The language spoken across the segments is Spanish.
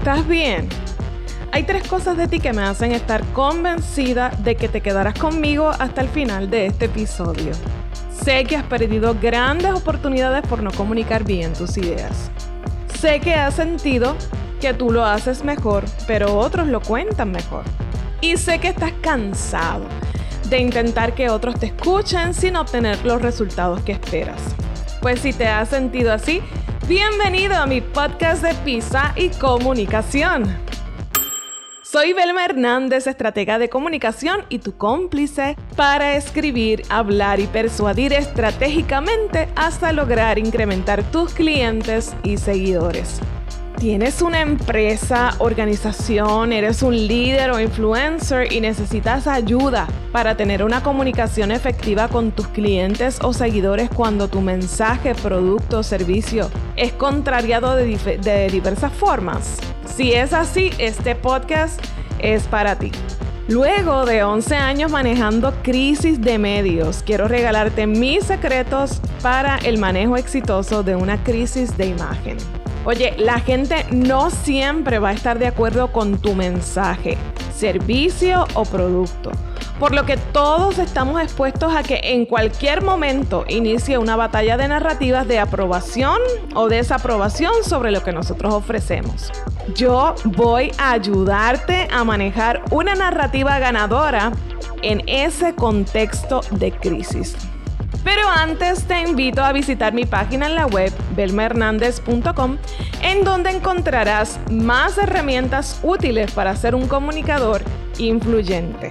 ¿Estás bien? Hay tres cosas de ti que me hacen estar convencida de que te quedarás conmigo hasta el final de este episodio. Sé que has perdido grandes oportunidades por no comunicar bien tus ideas. Sé que has sentido que tú lo haces mejor, pero otros lo cuentan mejor. Y sé que estás cansado de intentar que otros te escuchen sin obtener los resultados que esperas. Pues si te has sentido así, bienvenido a mi podcast de pizza y comunicación. Soy Belma Hernández, estratega de comunicación y tu cómplice para escribir, hablar y persuadir estratégicamente hasta lograr incrementar tus clientes y seguidores. ¿Tienes una empresa, organización, eres un líder o influencer y necesitas ayuda para tener una comunicación efectiva con tus clientes o seguidores cuando tu mensaje, producto o servicio es contrariado de, diversas formas? Si es así, este podcast es para ti. Luego de 11 años manejando crisis de medios, quiero regalarte mis secretos para el manejo exitoso de una crisis de imagen. Oye, la gente no siempre va a estar de acuerdo con tu mensaje, servicio o producto. Por lo que todos estamos expuestos a que en cualquier momento inicie una batalla de narrativas de aprobación o desaprobación sobre lo que nosotros ofrecemos. Yo voy a ayudarte a manejar una narrativa ganadora en ese contexto de crisis. Pero antes te invito a visitar mi página en la web belmahernandez.com en donde encontrarás más herramientas útiles para ser un comunicador influyente.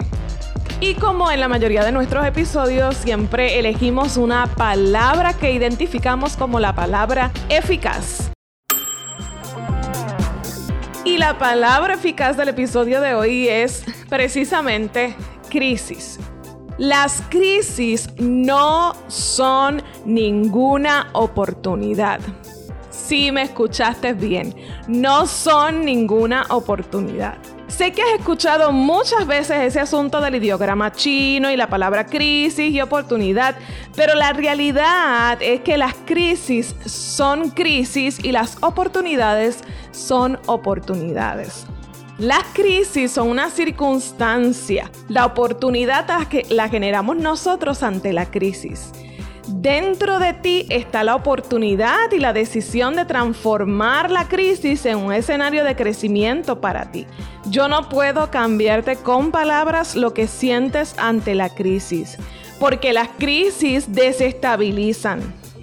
Y como en la mayoría de nuestros episodios, siempre elegimos una palabra que identificamos como la palabra eficaz. Y la palabra eficaz del episodio de hoy es precisamente crisis. Las crisis no son ninguna oportunidad. Si me escuchaste bien, no son ninguna oportunidad. Sé que has escuchado muchas veces ese asunto del ideograma chino y la palabra crisis y oportunidad, pero la realidad es que las crisis son crisis y las oportunidades son oportunidades. Las crisis son una circunstancia, la oportunidad la generamos nosotros ante la crisis. Dentro de ti está la oportunidad y la decisión de transformar la crisis en un escenario de crecimiento para ti. Yo no puedo cambiarte con palabras lo que sientes ante la crisis, porque las crisis desestabilizan,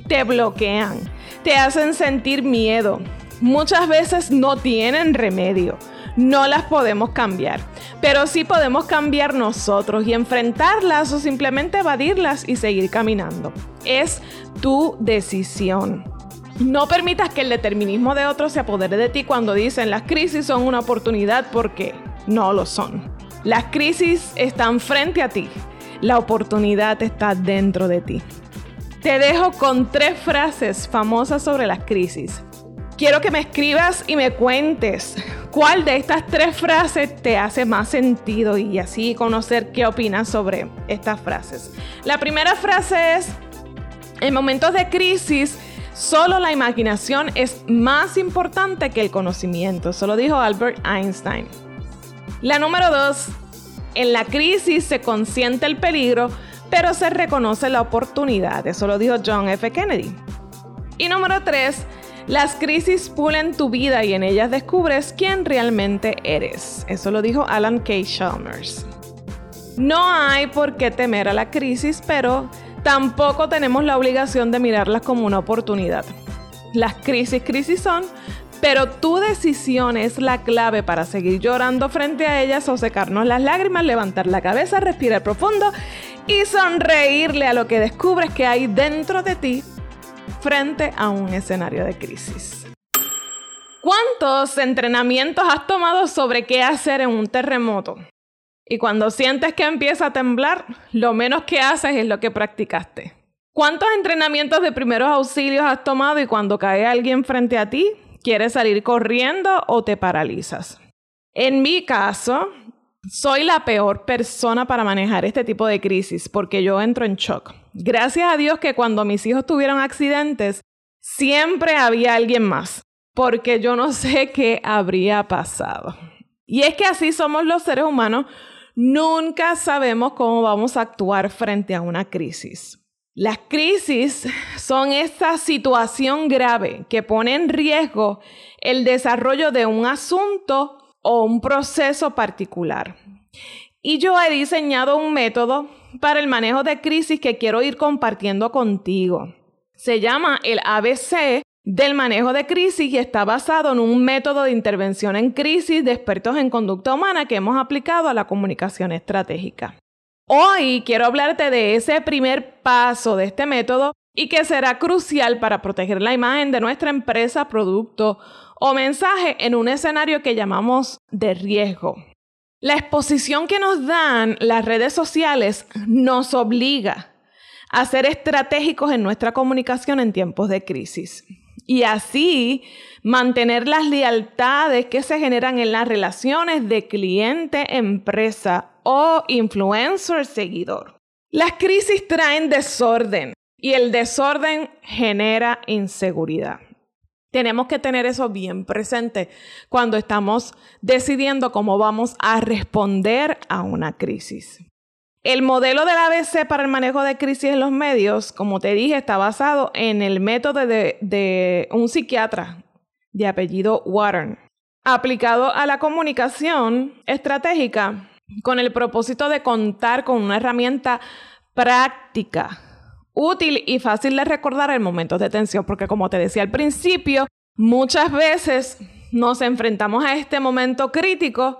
te bloquean, te hacen sentir miedo. Muchas veces no tienen remedio no las podemos cambiar, pero sí podemos cambiar nosotros y enfrentarlas o simplemente evadirlas y seguir caminando. Es tu decisión. No permitas que el determinismo de otros se apodere de ti cuando dicen las crisis son una oportunidad porque no lo son. Las crisis están frente a ti, la oportunidad está dentro de ti. Te dejo con tres frases famosas sobre las crisis. Quiero que me escribas y me cuentes cuál de estas tres frases te hace más sentido y así conocer qué opinas sobre estas frases. La primera frase es, en momentos de crisis, solo la imaginación es más importante que el conocimiento. Eso lo dijo Albert Einstein. La número dos, en la crisis se consiente el peligro, pero se reconoce la oportunidad. Eso lo dijo John F. Kennedy. Y número tres, las crisis pulen tu vida y en ellas descubres quién realmente eres. Eso lo dijo Alan K. Chalmers. No hay por qué temer a la crisis, pero tampoco tenemos la obligación de mirarlas como una oportunidad. Las crisis, crisis son, pero tu decisión es la clave para seguir llorando frente a ellas o secarnos las lágrimas, levantar la cabeza, respirar profundo y sonreírle a lo que descubres que hay dentro de ti frente a un escenario de crisis. ¿Cuántos entrenamientos has tomado sobre qué hacer en un terremoto? Y cuando sientes que empieza a temblar, lo menos que haces es lo que practicaste. ¿Cuántos entrenamientos de primeros auxilios has tomado y cuando cae alguien frente a ti, quieres salir corriendo o te paralizas? En mi caso, soy la peor persona para manejar este tipo de crisis porque yo entro en shock. Gracias a Dios que cuando mis hijos tuvieron accidentes, siempre había alguien más. porque yo no sé qué habría pasado. Y es que así somos los seres humanos, nunca sabemos cómo vamos a actuar frente a una crisis. Las crisis son esta situación grave que pone en riesgo el desarrollo de un asunto o un proceso particular. Y yo he diseñado un método para el manejo de crisis que quiero ir compartiendo contigo. Se llama el ABC del manejo de crisis y está basado en un método de intervención en crisis de expertos en conducta humana que hemos aplicado a la comunicación estratégica. Hoy quiero hablarte de ese primer paso de este método y que será crucial para proteger la imagen de nuestra empresa, producto o mensaje en un escenario que llamamos de riesgo. La exposición que nos dan las redes sociales nos obliga a ser estratégicos en nuestra comunicación en tiempos de crisis y así mantener las lealtades que se generan en las relaciones de cliente-empresa o influencer-seguidor. Las crisis traen desorden y el desorden genera inseguridad. Tenemos que tener eso bien presente cuando estamos decidiendo cómo vamos a responder a una crisis. El modelo del ABC para el manejo de crisis en los medios, como te dije, está basado en el método de, un psiquiatra de apellido Warren, aplicado a la comunicación estratégica con el propósito de contar con una herramienta práctica, útil y fácil de recordar en momentos de tensión, porque como te decía al principio, muchas veces nos enfrentamos a este momento crítico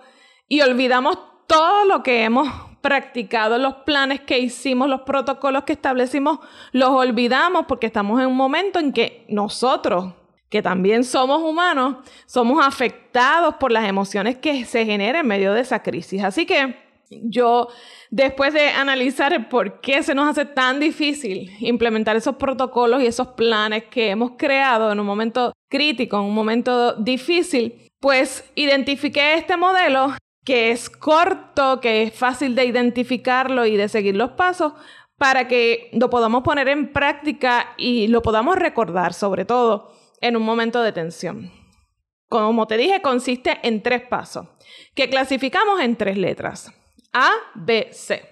y olvidamos todo lo que hemos practicado, los planes que hicimos, los protocolos que establecimos, los olvidamos porque estamos en un momento en que nosotros, que también somos humanos, somos afectados por las emociones que se generan en medio de esa crisis. Así que yo, después de analizar por qué se nos hace tan difícil implementar esos protocolos y esos planes que hemos creado en un momento crítico, en un momento difícil, pues identifiqué este modelo que es corto, que es fácil de identificarlo y de seguir los pasos para que lo podamos poner en práctica y lo podamos recordar, sobre todo en un momento de tensión. Como te dije, consiste en tres pasos, que clasificamos en tres letras. A, B, C.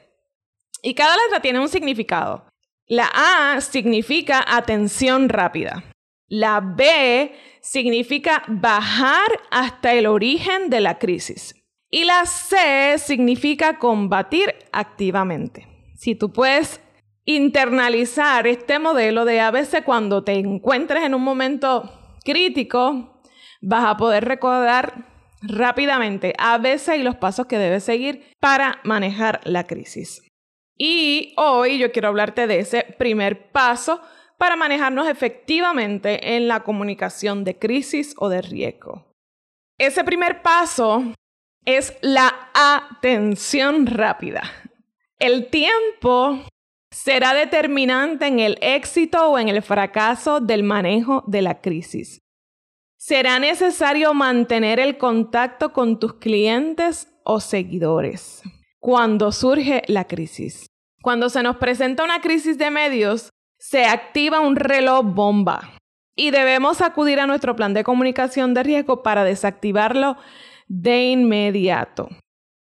Y cada letra tiene un significado. La A significa atención rápida. La B significa bajar hasta el origen de la crisis. Y la C significa combatir activamente. Si tú puedes internalizar este modelo de ABC cuando te encuentres en un momento crítico, vas a poder recordar rápidamente ABC y los pasos que debes seguir para manejar la crisis. Y hoy yo quiero hablarte de ese primer paso para manejarnos efectivamente en la comunicación de crisis o de riesgo. Ese primer paso es la atención rápida. El tiempo será determinante en el éxito o en el fracaso del manejo de la crisis. Será necesario mantener el contacto con tus clientes o seguidores cuando surge la crisis. Cuando se nos presenta una crisis de medios, se activa un reloj bomba y debemos acudir a nuestro plan de comunicación de riesgo para desactivarlo de inmediato.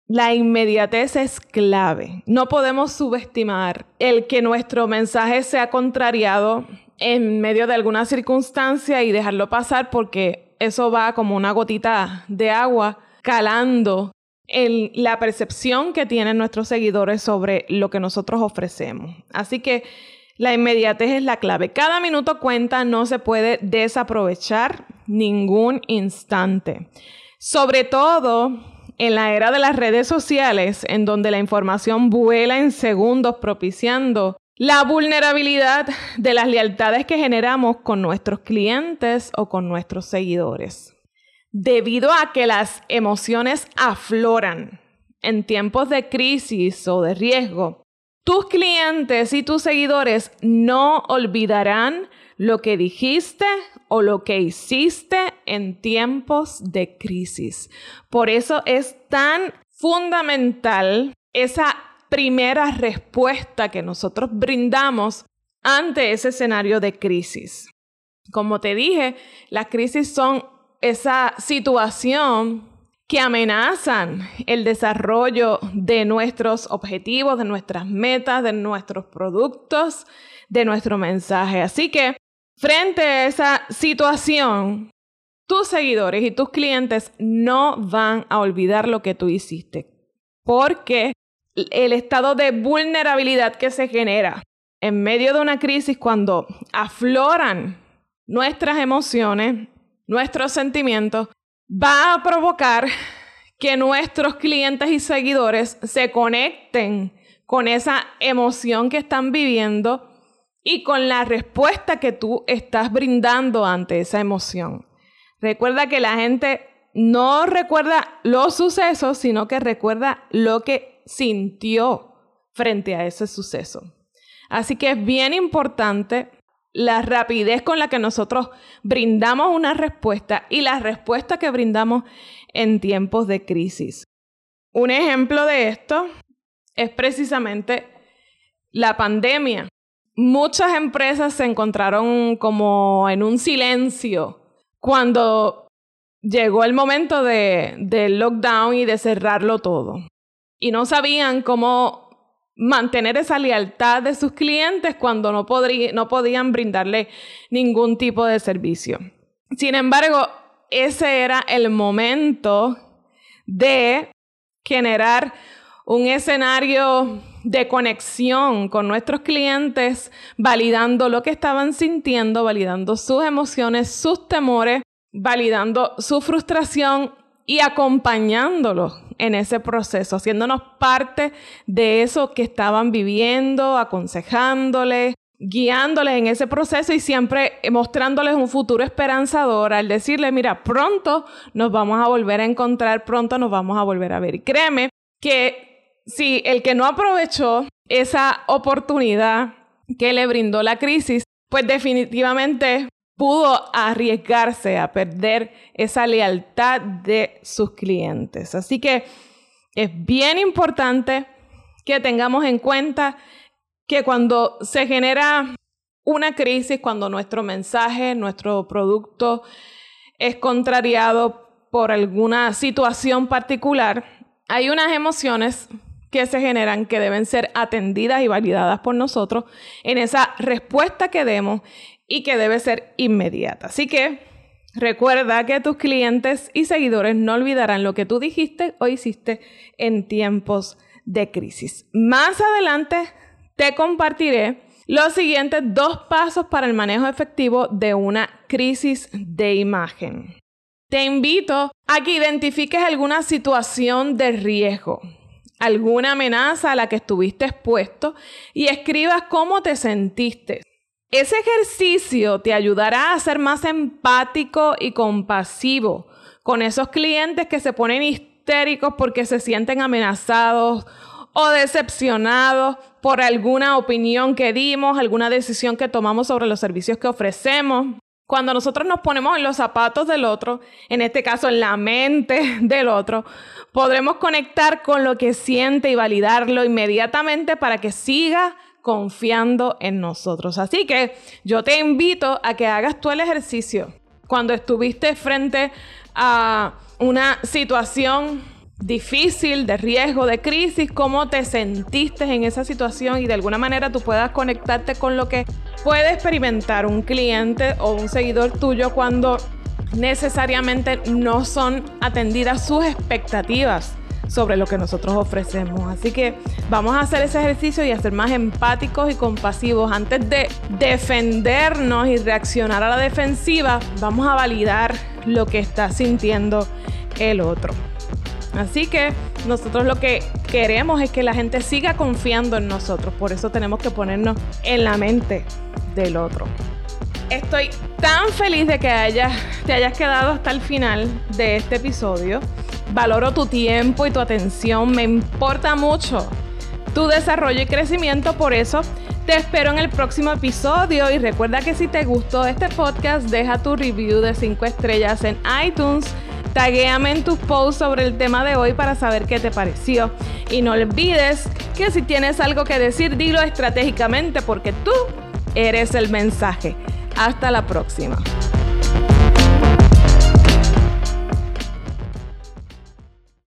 La inmediatez es clave. No podemos subestimar el que nuestro mensaje sea contrariado en medio de alguna circunstancia y dejarlo pasar porque eso va como una gotita de agua calando en la percepción que tienen nuestros seguidores sobre lo que nosotros ofrecemos. Así que la inmediatez es la clave. Cada minuto cuenta, no se puede desaprovechar ningún instante. Sobre todo en la era de las redes sociales, en donde la información vuela en segundos, propiciando la vulnerabilidad de las lealtades que generamos con nuestros clientes o con nuestros seguidores. Debido a que las emociones afloran en tiempos de crisis o de riesgo, tus clientes y tus seguidores no olvidarán lo que dijiste o lo que hiciste en tiempos de crisis. Por eso es tan fundamental esa primera respuesta que nosotros brindamos ante ese escenario de crisis. Como te dije, las crisis son esa situación que amenazan el desarrollo de nuestros objetivos, de nuestras metas, de nuestros productos, de nuestro mensaje. Así que frente a esa situación, tus seguidores y tus clientes no van a olvidar lo que tú hiciste, porque el estado de vulnerabilidad que se genera en medio de una crisis cuando afloran nuestras emociones, nuestros sentimientos, va a provocar que nuestros clientes y seguidores se conecten con esa emoción que están viviendo y con la respuesta que tú estás brindando ante esa emoción. Recuerda que la gente no recuerda los sucesos, sino que recuerda lo que sintió frente a ese suceso. Así que es bien importante la rapidez con la que nosotros brindamos una respuesta y la respuesta que brindamos en tiempos de crisis. Un ejemplo de esto es precisamente la pandemia. Muchas empresas se encontraron como en un silencio cuando llegó el momento de, del lockdown y de cerrarlo todo. Y no sabían cómo mantener esa lealtad de sus clientes cuando no, podían brindarle ningún tipo de servicio. Sin embargo, ese era el momento de generar un escenario de conexión con nuestros clientes, validando lo que estaban sintiendo, validando sus emociones, sus temores, validando su frustración y acompañándolos en ese proceso, haciéndonos parte de eso que estaban viviendo, aconsejándoles, guiándoles en ese proceso y siempre mostrándoles un futuro esperanzador al decirle, mira, pronto nos vamos a volver a encontrar, pronto nos vamos a volver a ver. Y créeme que si el que no aprovechó esa oportunidad que le brindó la crisis, pues definitivamente pudo arriesgarse a perder esa lealtad de sus clientes. Así que es bien importante que tengamos en cuenta que cuando se genera una crisis, cuando nuestro mensaje, nuestro producto es contrariado por alguna situación particular, hay unas emociones que se generan que deben ser atendidas y validadas por nosotros en esa respuesta que demos y que debe ser inmediata. Así que recuerda que tus clientes y seguidores no olvidarán lo que tú dijiste o hiciste en tiempos de crisis. Más adelante te compartiré los siguientes dos pasos para el manejo efectivo de una crisis de imagen. Te invito a que identifiques alguna situación de riesgo, alguna amenaza a la que estuviste expuesto y escribas cómo te sentiste. Ese ejercicio te ayudará a ser más empático y compasivo con esos clientes que se ponen histéricos porque se sienten amenazados o decepcionados por alguna opinión que dimos, alguna decisión que tomamos sobre los servicios que ofrecemos. Cuando nosotros nos ponemos en los zapatos del otro, en este caso en la mente del otro, podremos conectar con lo que siente y validarlo inmediatamente para que siga confiando en nosotros. Así que yo te invito a que hagas tú el ejercicio. Cuando estuviste frente a una situación difícil, de riesgo, de crisis, cómo te sentiste en esa situación y de alguna manera tú puedas conectarte con lo que puede experimentar un cliente o un seguidor tuyo cuando necesariamente no son atendidas sus expectativas sobre lo que nosotros ofrecemos. Así que vamos a hacer ese ejercicio y a ser más empáticos y compasivos. Antes de defendernos y reaccionar a la defensiva, vamos a validar lo que está sintiendo el otro. Así que nosotros lo que queremos es que la gente siga confiando en nosotros. Por eso tenemos que ponernos en la mente del otro. Estoy tan feliz de que te hayas quedado hasta el final de este episodio. Valoro tu tiempo y tu atención. Me importa mucho tu desarrollo y crecimiento. Por eso te espero en el próximo episodio. Y recuerda que si te gustó este podcast, deja tu review de 5 estrellas en iTunes. Taguéame en tus posts sobre el tema de hoy para saber qué te pareció. Y no olvides que si tienes algo que decir, dilo estratégicamente porque tú eres el mensaje. Hasta la próxima.